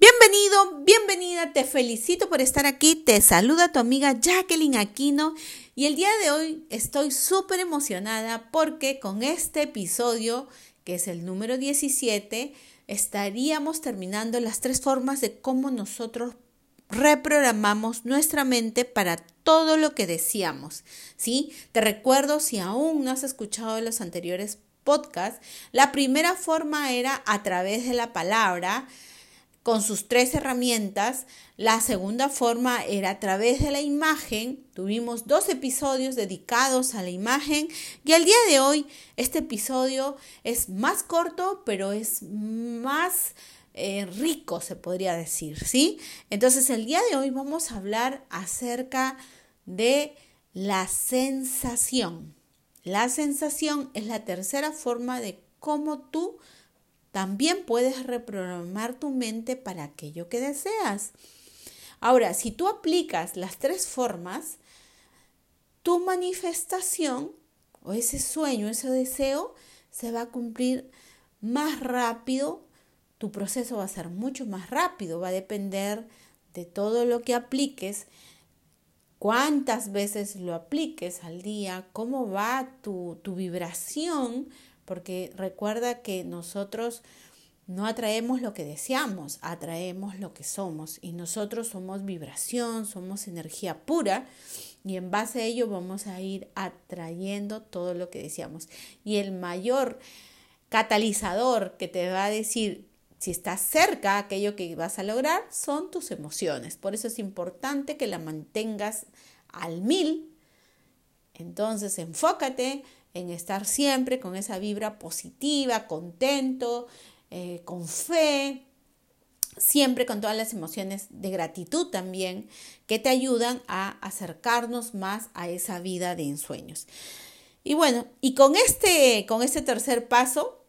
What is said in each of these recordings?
Bienvenido, bienvenida, te felicito por estar aquí, te saluda tu amiga Jacqueline Aquino y el día de hoy estoy súper emocionada porque con este episodio, que es el número 17, estaríamos terminando las tres formas de cómo nosotros reprogramamos nuestra mente para todo lo que deseamos, ¿sí? Te recuerdo si aún no has escuchado los anteriores podcasts, la primera forma era a través de la palabra, con sus tres herramientas. La segunda forma era a través de la imagen. Tuvimos dos episodios dedicados a la imagen y al día de hoy este episodio es más corto, pero es más eh, rico, se podría decir, ¿sí? Entonces el día de hoy vamos a hablar acerca de la sensación. La sensación es la tercera forma de cómo tú también puedes reprogramar tu mente para aquello que deseas. Ahora, si tú aplicas las tres formas, tu manifestación o ese sueño, ese deseo, se va a cumplir más rápido, tu proceso va a ser mucho más rápido, va a depender de todo lo que apliques, cuántas veces lo apliques al día, cómo va tu, tu vibración porque recuerda que nosotros no atraemos lo que deseamos, atraemos lo que somos y nosotros somos vibración, somos energía pura y en base a ello vamos a ir atrayendo todo lo que deseamos. Y el mayor catalizador que te va a decir si estás cerca aquello que vas a lograr son tus emociones. Por eso es importante que la mantengas al mil. Entonces enfócate en estar siempre con esa vibra positiva, contento, eh, con fe, siempre con todas las emociones de gratitud también que te ayudan a acercarnos más a esa vida de ensueños. Y bueno, y con este, con este tercer paso,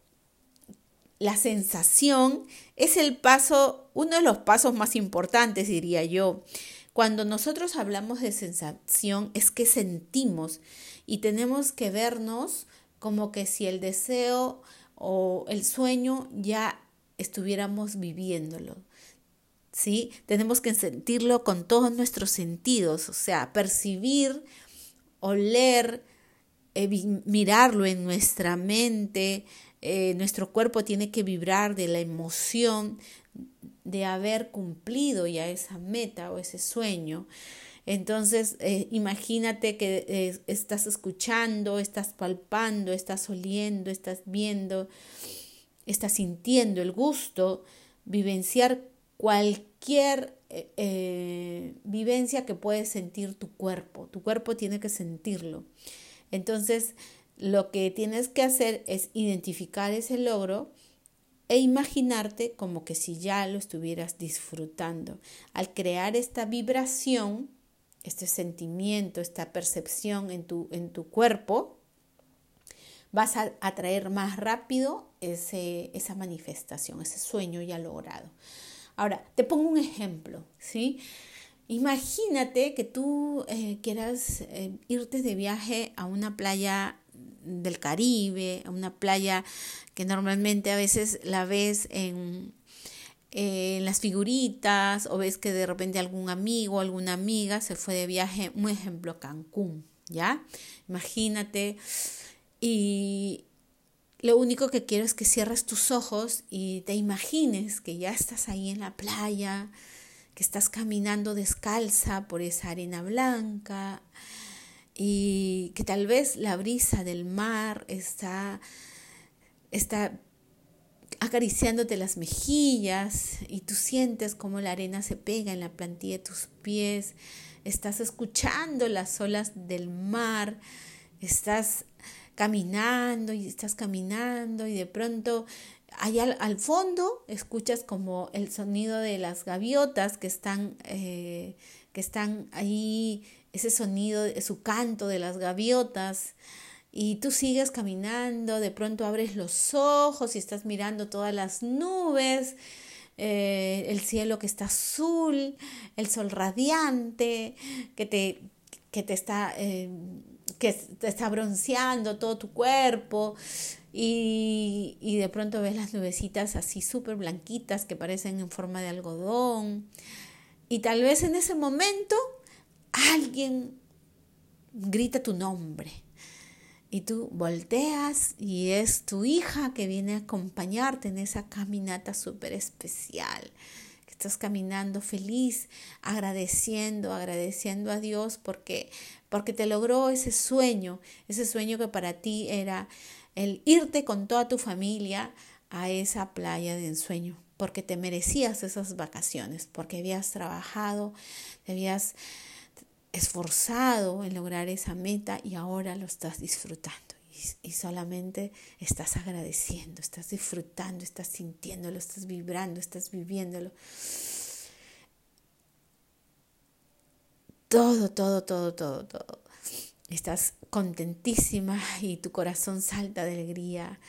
la sensación es el paso, uno de los pasos más importantes, diría yo. Cuando nosotros hablamos de sensación es que sentimos y tenemos que vernos como que si el deseo o el sueño ya estuviéramos viviéndolo. ¿Sí? Tenemos que sentirlo con todos nuestros sentidos, o sea, percibir, oler, eh, mirarlo en nuestra mente, eh, nuestro cuerpo tiene que vibrar de la emoción de haber cumplido ya esa meta o ese sueño. Entonces, eh, imagínate que eh, estás escuchando, estás palpando, estás oliendo, estás viendo, estás sintiendo el gusto, vivenciar cualquier eh, vivencia que puede sentir tu cuerpo. Tu cuerpo tiene que sentirlo. Entonces, lo que tienes que hacer es identificar ese logro e imaginarte como que si ya lo estuvieras disfrutando. Al crear esta vibración, este sentimiento, esta percepción en tu, en tu cuerpo, vas a atraer más rápido ese, esa manifestación, ese sueño ya logrado. Ahora, te pongo un ejemplo, ¿sí? Imagínate que tú eh, quieras eh, irte de viaje a una playa del Caribe, una playa que normalmente a veces la ves en, en las figuritas o ves que de repente algún amigo alguna amiga se fue de viaje, un ejemplo, Cancún, ¿ya? Imagínate y lo único que quiero es que cierres tus ojos y te imagines que ya estás ahí en la playa, que estás caminando descalza por esa arena blanca y que tal vez la brisa del mar está, está acariciándote las mejillas y tú sientes como la arena se pega en la plantilla de tus pies, estás escuchando las olas del mar, estás caminando y estás caminando y de pronto allá al, fondo escuchas como el sonido de las gaviotas que están, eh, que están ahí, ese sonido, su canto de las gaviotas y tú sigues caminando, de pronto abres los ojos y estás mirando todas las nubes, eh, el cielo que está azul, el sol radiante que te, que te está eh, que te está bronceando todo tu cuerpo y, y de pronto ves las nubecitas así súper blanquitas que parecen en forma de algodón. Y tal vez en ese momento alguien grita tu nombre. Y tú volteas y es tu hija que viene a acompañarte en esa caminata súper especial estás caminando feliz, agradeciendo, agradeciendo a Dios porque, porque te logró ese sueño, ese sueño que para ti era el irte con toda tu familia a esa playa de ensueño, porque te merecías esas vacaciones, porque habías trabajado, te habías esforzado en lograr esa meta y ahora lo estás disfrutando y, solamente estás agradeciendo, estás disfrutando, estás sintiéndolo, estás vibrando, estás viviéndolo. Todo, todo, todo, todo, todo. Estás contentísima y tu corazón salta de alegría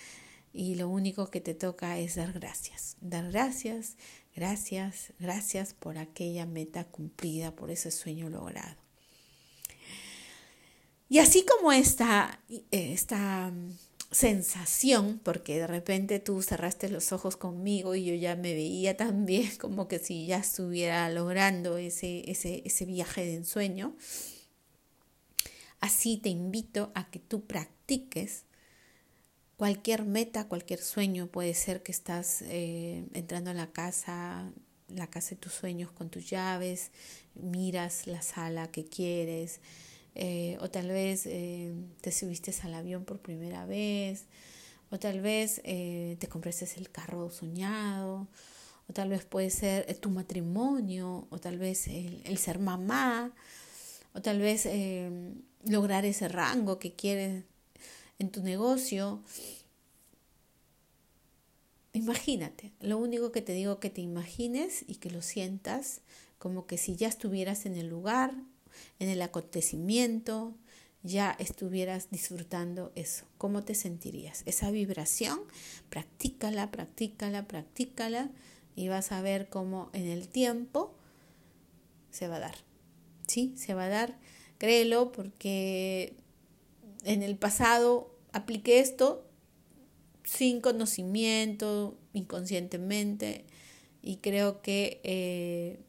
y lo único que te toca es dar gracias. Dar gracias, gracias, gracias por aquella meta cumplida, por ese sueño logrado. Y así como esta, esta mm, sensación, porque de repente tú cerraste los ojos conmigo y yo ya me veía también como que si ya estuviera logrando ese, ese, ese viaje de ensueño, así te invito a que tú practiques cualquier meta, cualquier sueño. Puede ser que estás eh, entrando a la casa, la casa de tus sueños con tus llaves, miras la sala que quieres, eh, o tal vez eh, te subiste al avión por primera vez, o tal vez eh, te compraste el carro soñado, o tal vez puede ser tu matrimonio, o tal vez el, ser mamá, o tal vez lograr ese rango que quieres en tu negocio. Imagínate, lo único que te digo que te imagines y que lo sientas como que si ya estuvieras en el lugar, en el acontecimiento, ya estuvieras disfrutando eso. ¿Cómo te sentirías? Esa vibración, practícala, practícala, practícala y vas a ver cómo en el tiempo se va a dar. ¿Sí? Se va a dar, créelo, porque en el pasado apliqué esto sin conocimiento, inconscientemente, y creo que eh,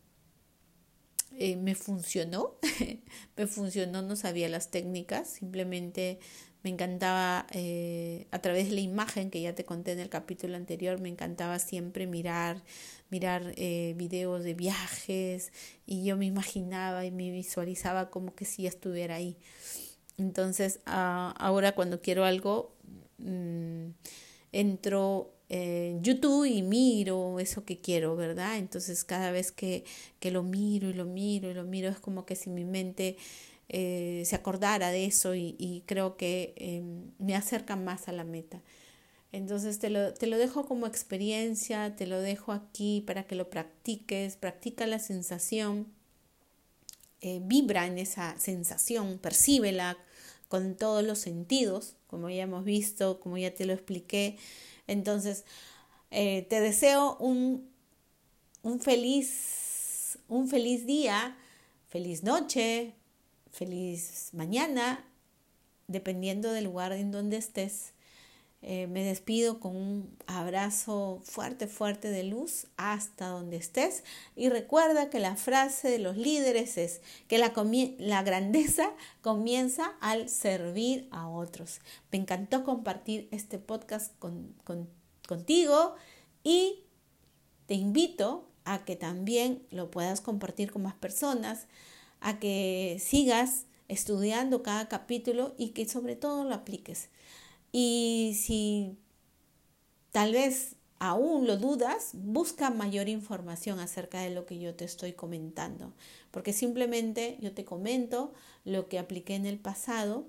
eh, me funcionó, me funcionó, no sabía las técnicas, simplemente me encantaba, eh, a través de la imagen que ya te conté en el capítulo anterior, me encantaba siempre mirar, mirar eh, videos de viajes y yo me imaginaba y me visualizaba como que si estuviera ahí. Entonces, ah, ahora cuando quiero algo, mm, entro en YouTube y miro eso que quiero, ¿verdad? Entonces cada vez que, que lo miro y lo miro y lo miro es como que si mi mente eh, se acordara de eso y, creo que em, me acerca más a la meta. Entonces te lo, te lo dejo como experiencia, te lo dejo aquí para que lo practiques, practica la sensación, eh, vibra en esa sensación, percíbela con todos los sentidos, como ya hemos visto, como ya te lo expliqué. Entonces, eh, te deseo un, un, feliz, un feliz día, feliz noche, feliz mañana, dependiendo del lugar en donde estés. Eh, me despido con un abrazo fuerte, fuerte de luz hasta donde estés. Y recuerda que la frase de los líderes es que la, grandeza comienza al servir a otros. Me encantó compartir este podcast con, contigo y te invito a que también lo puedas compartir con más personas, a que sigas estudiando cada capítulo y que sobre todo lo apliques. Y si tal vez aún lo dudas, busca mayor información acerca de lo que yo te estoy comentando, porque simplemente yo te comento lo que apliqué en el pasado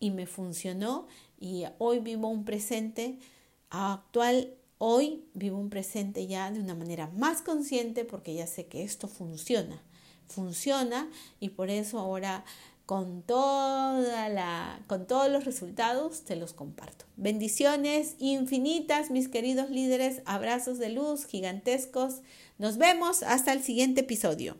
y me funcionó y hoy vivo un presente actual, hoy vivo un presente ya de una manera más consciente porque ya sé que esto funciona, funciona y por eso ahora con, toda la, con todos los resultados te los comparto. Bendiciones infinitas, mis queridos líderes, abrazos de luz gigantescos. Nos vemos hasta el siguiente episodio.